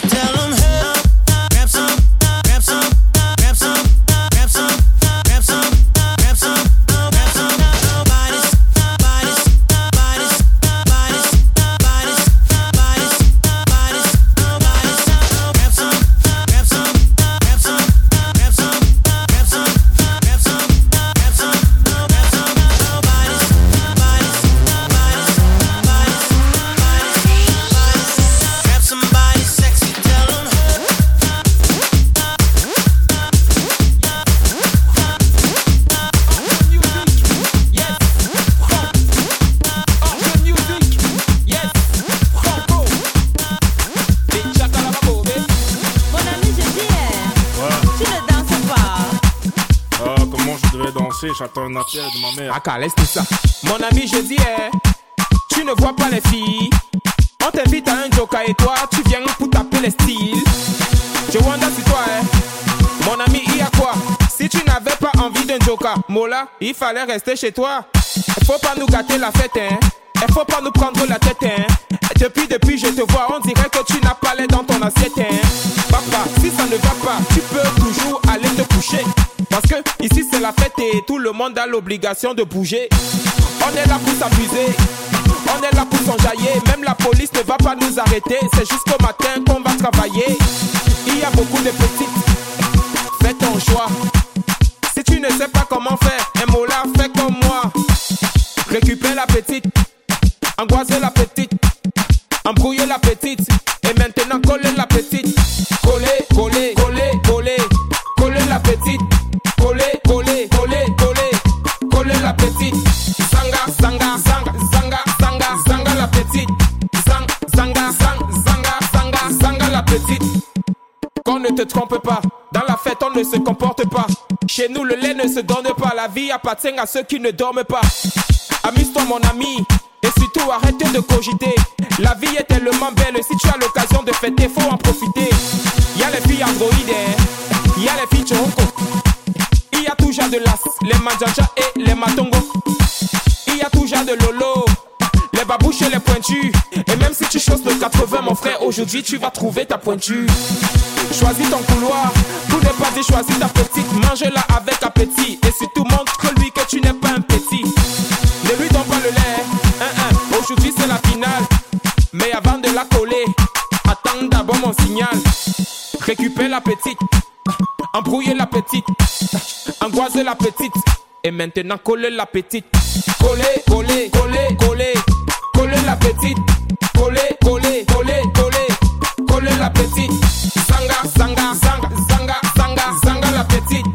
to tell de ma mère. Tout ça. Mon ami, je dis, eh, tu ne vois pas les filles. On t'invite à un joker et toi, tu viens pour taper les styles. Je wonder si toi, eh, mon ami, il y a quoi? Si tu n'avais pas envie d'un joker, Mola, il fallait rester chez toi. Faut pas nous gâter la fête, hein. Il faut pas nous prendre la tête, hein. Depuis, depuis, je te vois, on dirait que tu n'as pas l'air dans ton assiette, hein. Papa, si ça ne va pas, tu peux toujours aller te coucher. Parce que ici c'est la fête et tout le monde a l'obligation de bouger. On est là pour s'amuser, on est là pour s'enjailler. Même la police ne va pas nous arrêter, c'est jusqu'au matin qu'on va travailler. Il y a beaucoup de petites, fais ton choix. Si tu ne sais pas comment faire, un mot là, fais comme moi. Récupère la petite, angoisser la petite, embrouiller la petite, et maintenant coller Qu'on ne te trompe pas, dans la fête on ne se comporte pas. Chez nous le lait ne se donne pas, la vie appartient à ceux qui ne dorment pas. Amuse-toi mon ami, et surtout arrête de cogiter. La vie est tellement belle, si tu as l'occasion de fêter, faut en profiter. Y a les filles androïdes, y a les filles. Il y a toujours de l'as, les manjaja et les matongo. Il y a toujours de lolo, les babouches et les pointus. Et même si tu choses le 80, mon frère, aujourd'hui tu vas trouver ta pointure. Choisis ton couloir, tout n'est pas dit, choisis ta petite. Mange-la avec appétit. Et surtout montre-lui que tu n'es pas un petit. Ne lui donne pas le lait, hein, aujourd'hui c'est la finale. Mais avant de la coller, attends récupère la petite, embrouiller la petite, angoiser la petite, et maintenant coller la petite. Coller, coller, coller, coller, petite, coller, coller, coller, coller, coller la petite. Zanga, zanga, zanga, zanga, zanga la petite.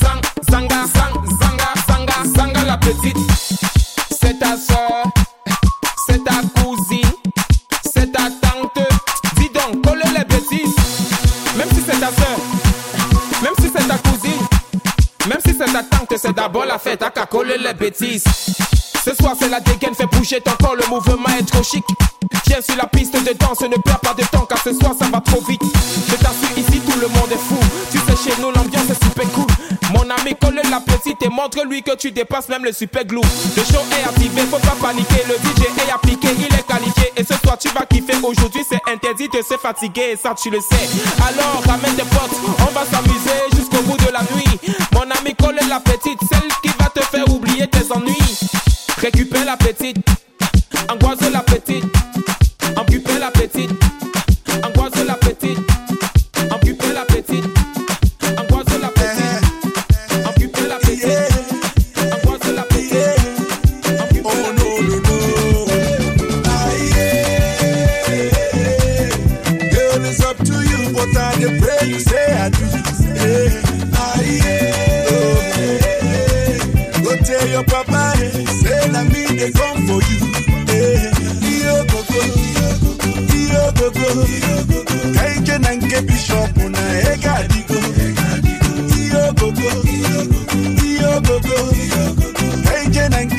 Zang, zanga, zang, zanga, zanga, zanga la petite. C'est ta soeur, même si c'est d'abord la fête. à qu'à coller les bêtises. Ce soir c'est la dégaine, fais bouger ton corps, le mouvement est trop chic. Viens sur la piste de danse, ne perds pas de temps car ce soir ça va trop vite. Je t'assure ici tout le monde est fou. Tu sais chez nous l'ambiance est super cool. Mon ami colle la petite et montre-lui que tu dépasses même le super glue. Le show est activé, faut pas paniquer. Le DJ est appliqué. Et ce soir tu vas kiffer. Aujourd'hui c'est interdit de se fatiguer ça tu le sais. Alors ramène tes potes, on va s'amuser jusqu'au bout de la nuit. Mon ami colle la petite, celle qui va te faire oublier tes ennuis. Récupère la petite, angoisse la petite, occuper la petite,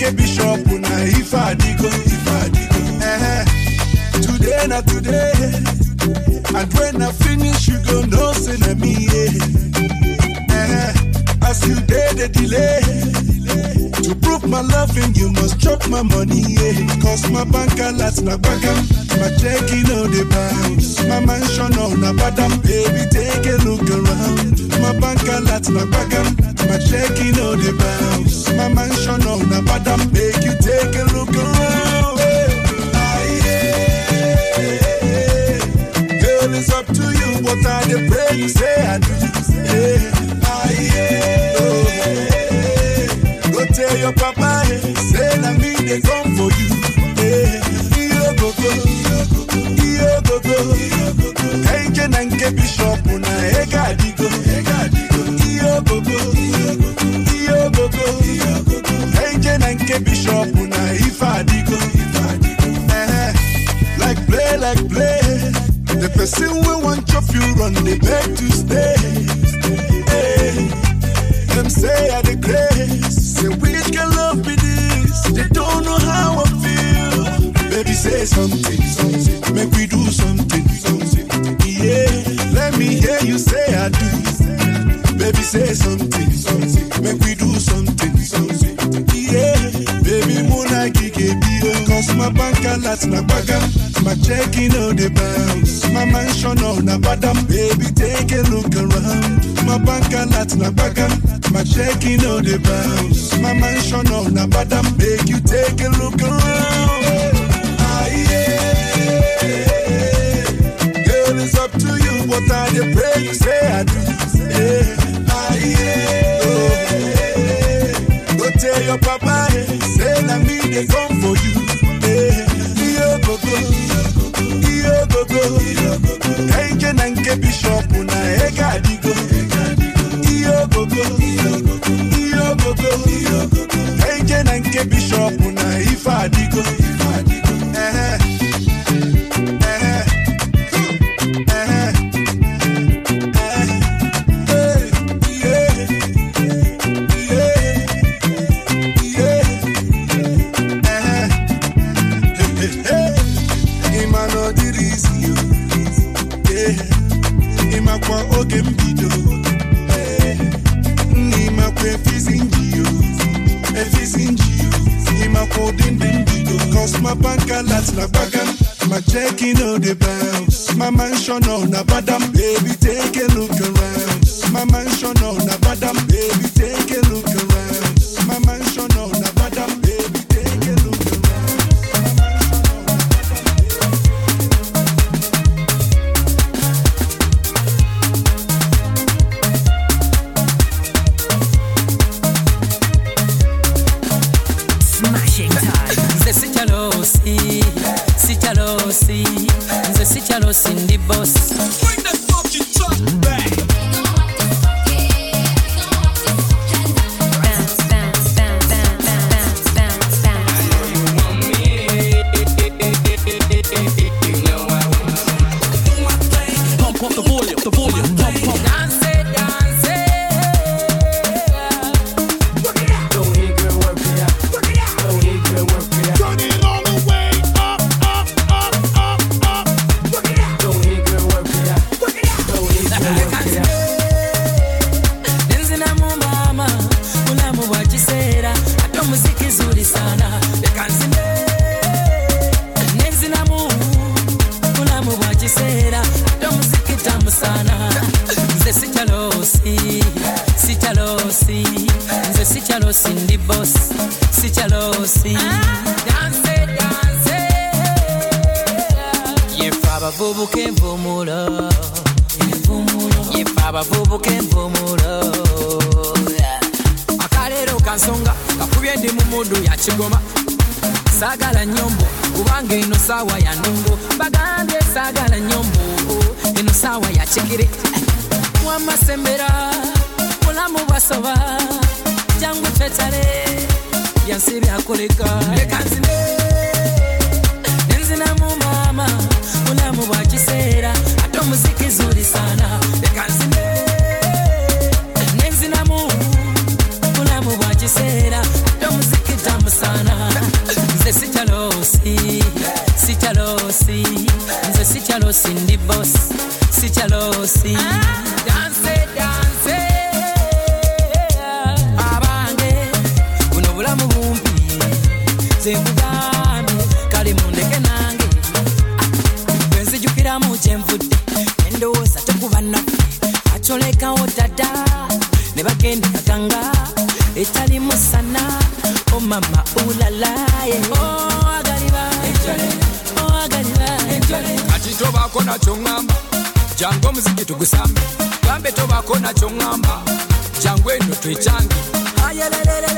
nke bishop na ife adigo. Eh, Today na today, and when I finish you go know say na me. Yeah. As you did the delay. To prove my loving, you must chop my money, yeah. Cause my bank alerts na bagam, my checking on the bounce. My mansion on na badam, baby, take a look around. My bank alerts na bagam, my checking on the bounce. My mansion on na badam, make you take a look around. Ah, yeah. Girl, it's up to you, I dey pray you say I do. Yeah. they come for you. Gogo, gogo, gogo. Like play, like play, the person we want chop you run the beg to stay. Hey, them say I say something. Make we do something. Yeah, let me hear you say I do. Baby say something. Make we do something. Yeah, baby muna gige bio. Cause my bank alerts na bagam. My checking on the bounce. My mansion on na badam. Baby take a look around. My bank alerts na bagam. My checking on the bounce. My mansion on na badam. Make you take a look around. But I dey pray you say I do. Yeah. Ah, yeah. Oh. Go tell your papa, eh, say na me dey come for you. Yeah. Iyo gogo, iyo gogo, kaije na nke bishop na ega adigo. Iyo gogo, iyo gogo, kaije na nke bishop láti na gbàgán. Màá jẹ́ kí on the bounce. My mansion on Abadam, baby take a look around. boss, ndi boss, sikyalosi danse danse yefe abavubuka envumulo yefe abavubuka envumulo akaleero kansonga kakubye ndi mu muddu yakigoma saagala nyombo kubanga eno saawa ya ndongo bagambe saagala nyombo eno saawa ya kikire wamasembera mulamu bwasoba byangu cecare byansi byakoleka lekanzine nenzinamu mama bulamu bwa kiseera ate omuziki zulisana lekanzine nenzinamu bulamu bwa kiseera ate omuziki tamusana nze sikyalosi sikyalosi nze sikyalosi ndi bosi sikyalosi ah. omuziki tugusambe. Bambe tobaako nakyo ŋŋamba jangu eno twekyange ayelelele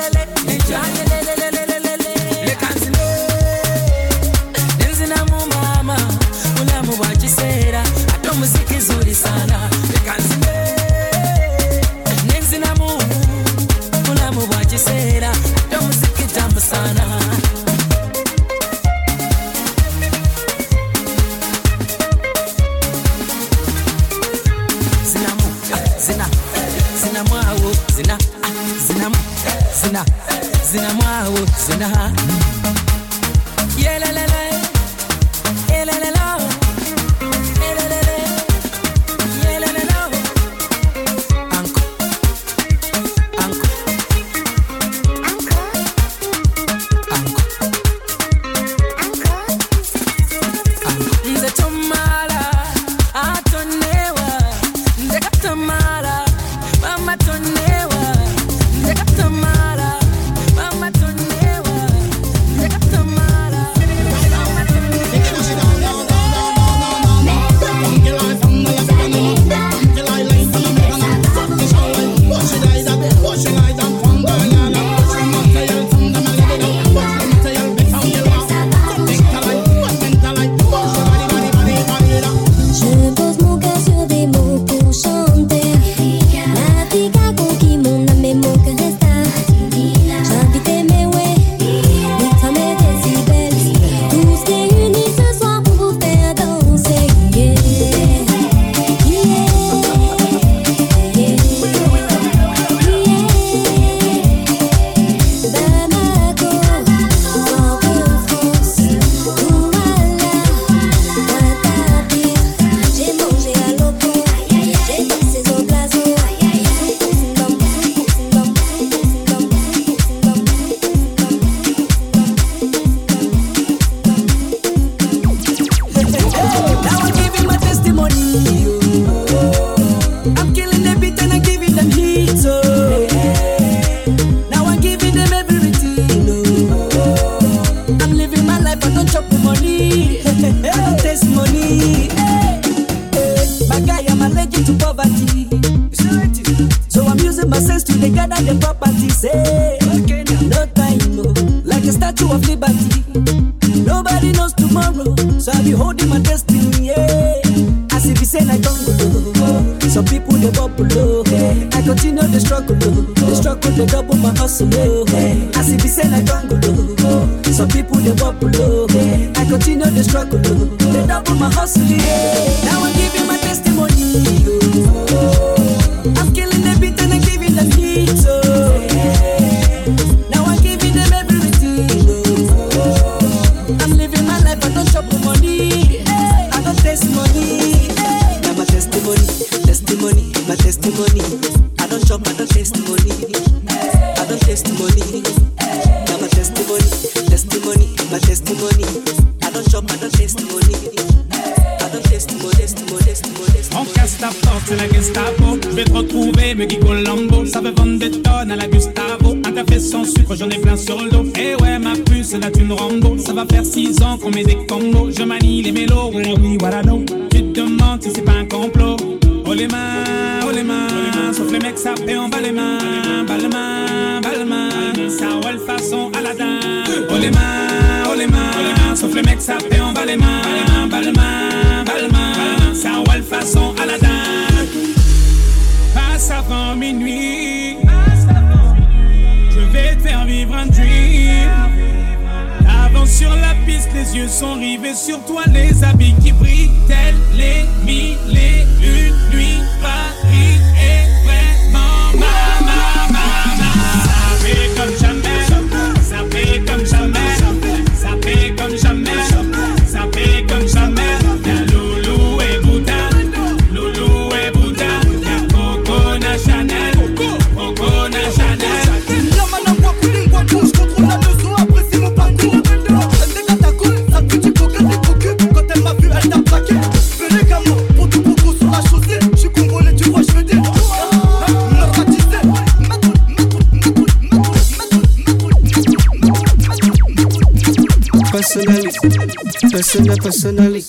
Persona, personally.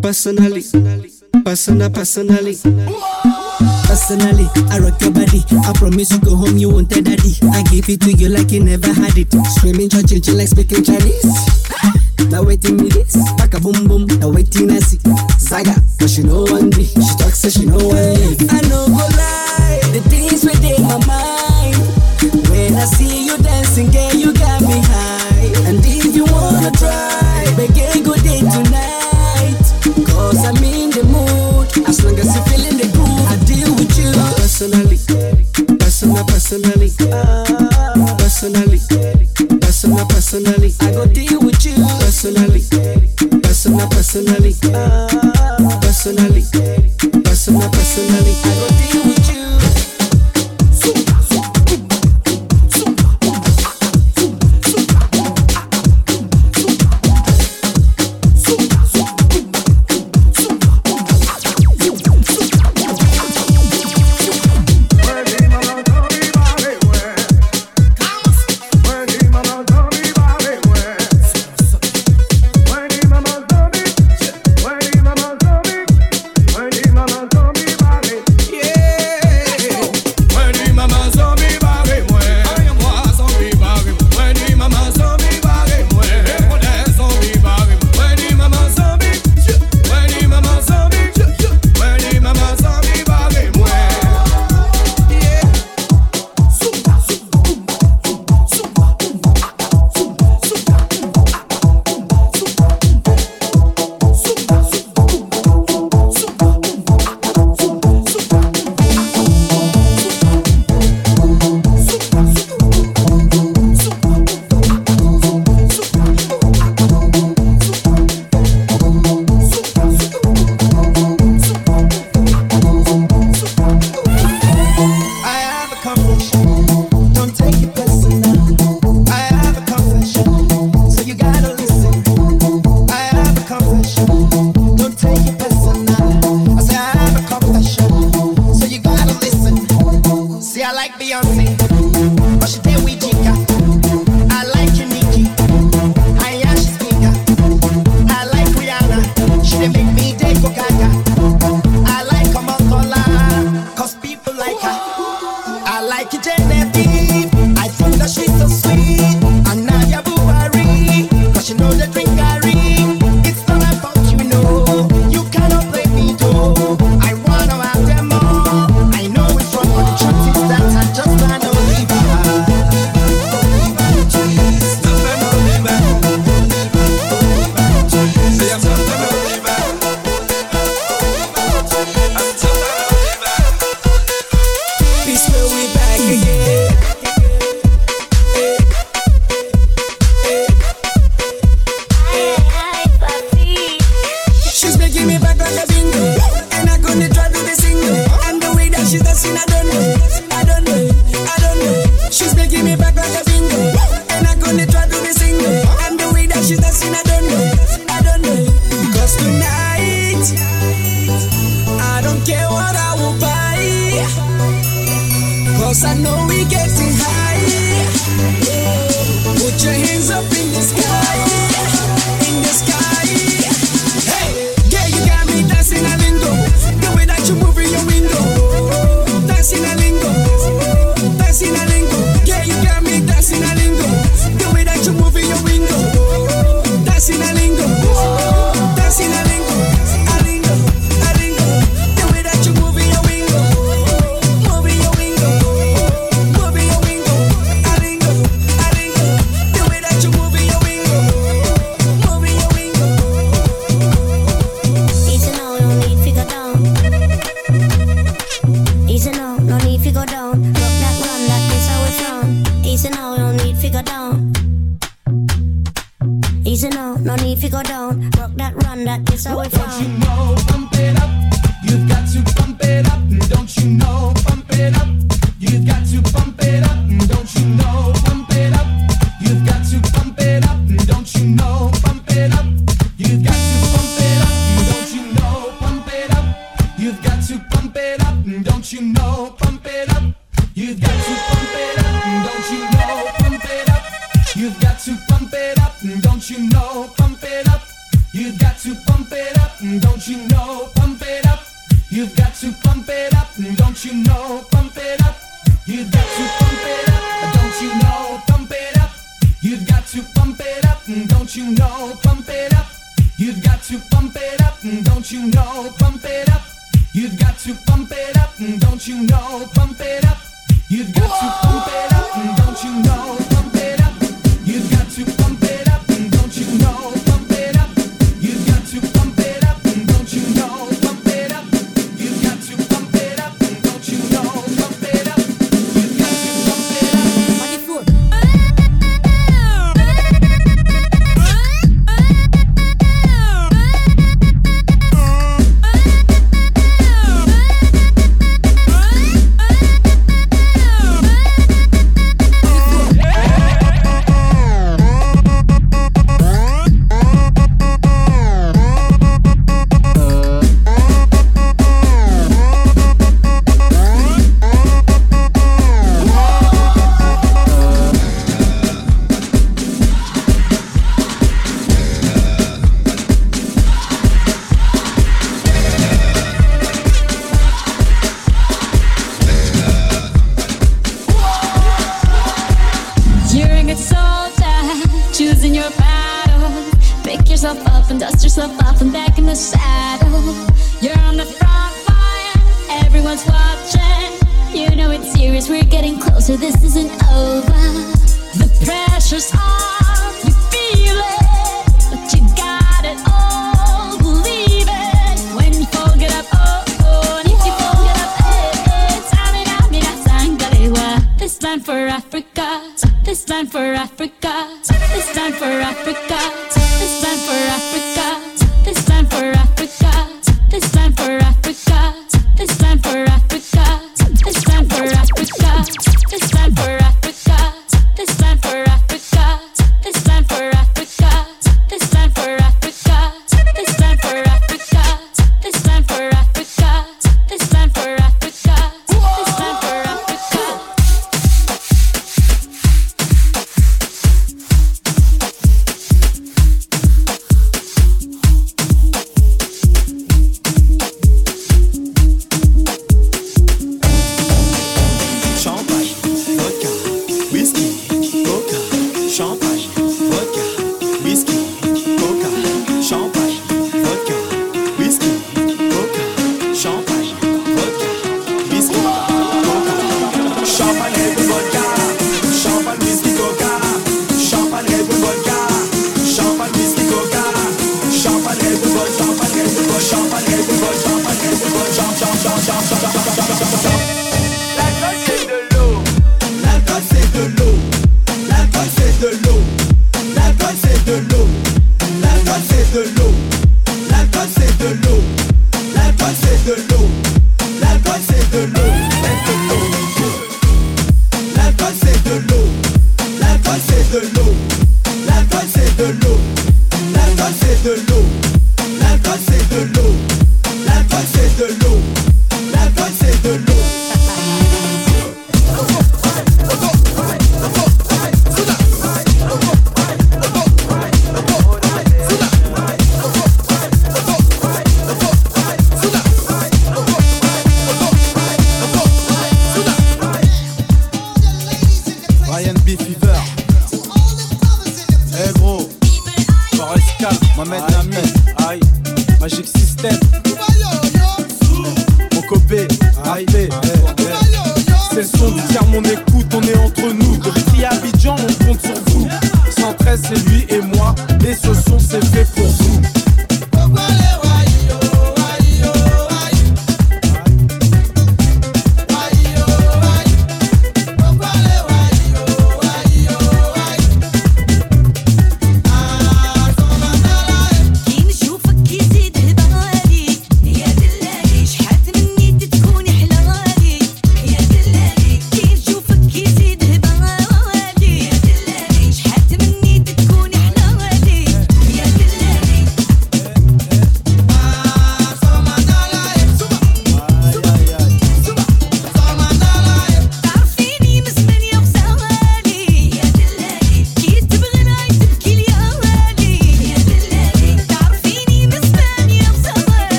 Personally. Persona, personally. Personally, I rock your body. I promise you go home, you won't tell daddy. I give it to you like you never had it. Screaming, judging, like speaking Chinese. Now waiting me this, pack a boom boom. Now waiting I see Saga, cause she know one me. She talks so she know one me. I know go lie, the things within my mind. When I see you dancing, girl, you got me high. And if you wanna try again, good day tonight. Cause I'm in the mood. As long as you're feeling the groove, I deal with you. Personally, personal, personally. Personally, personal, personally. I go deal with you. Personally, personal, personally. Personally.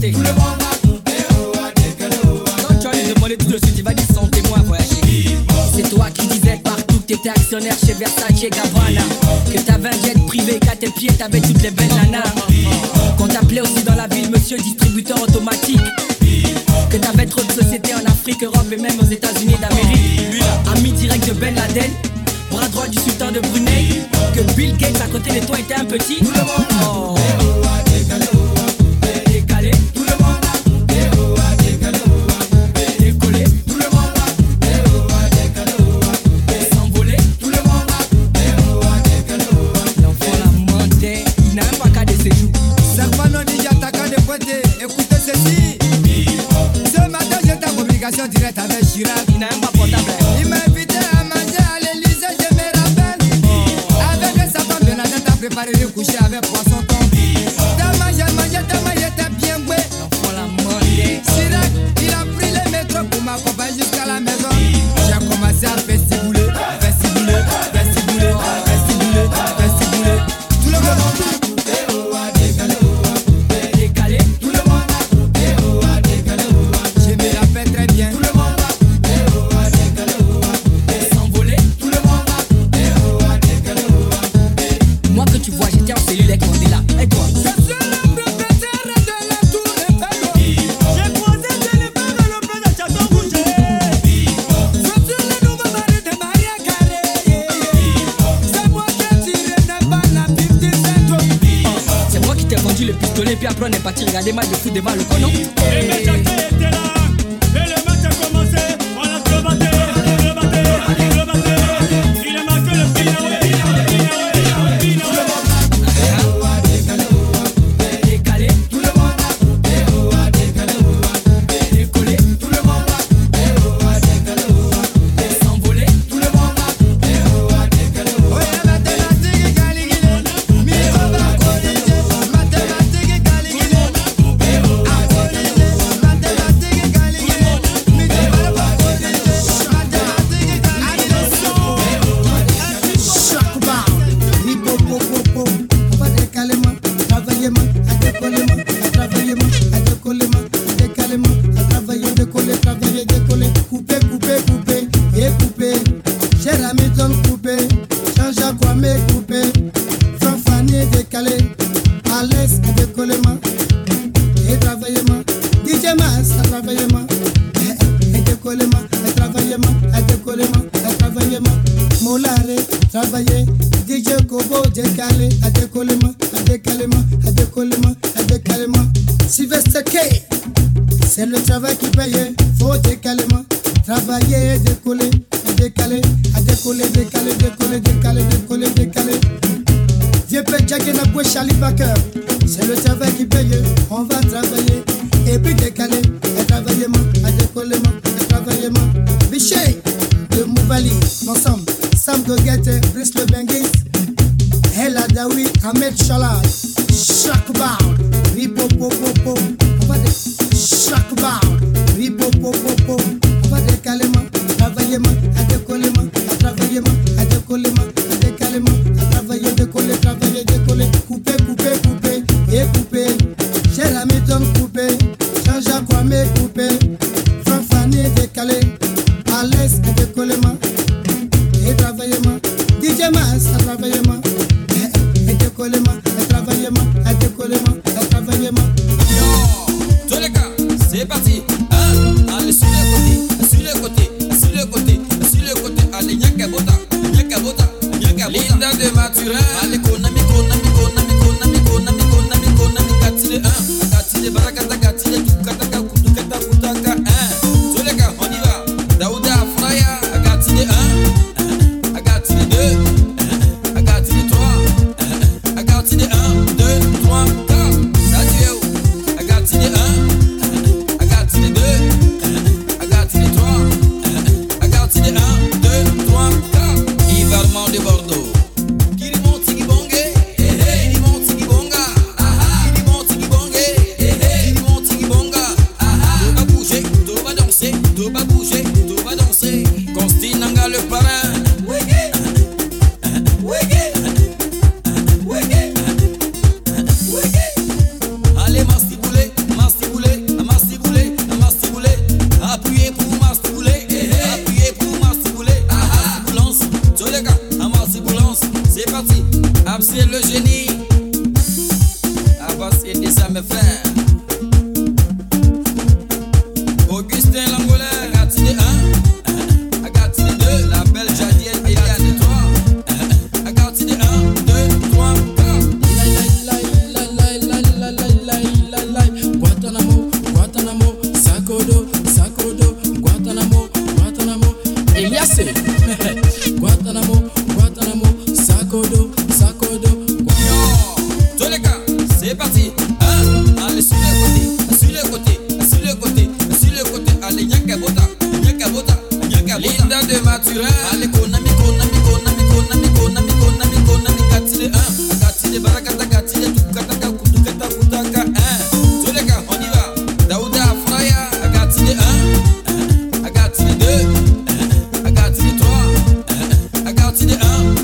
santé. Tout le monde a coupé au oh, John lui tout de suite, il va dire sans témoin voyager. C'est toi qui disais partout que t'étais actionnaire chez Versace Gabbana. Que t'avais un jet privé, qu'à tes pieds t'avais toutes les belles nanas. Qu'on t'appelait aussi dans la ville monsieur distributeur automatique. Que t'avais trop de sociétés en Afrique, Europe et même aux États-Unis d'Amérique. Ami direct de Ben Laden, bras droit du sultan de Brunei. Que Bill Gates à côté de toi était un petit. Travailler, décoller, décaler, à décoller, décaler, décoller, décaler, décoller, décaler. Dieu peut checker la poche à. C'est le travail qui paye, on va travailler. Et puis décaler, à travailler, à décoller, à travailler, Vichy, de Mouvali, ensemble. Sam Goguette, Brice Le Benguis, El Adawi, Ahmed Chalal, Shakbar, Ripopopopo, on va dire Shakbar, Ripopopopo. Adekolema, Adekolema, call him.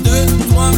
Deux, trois,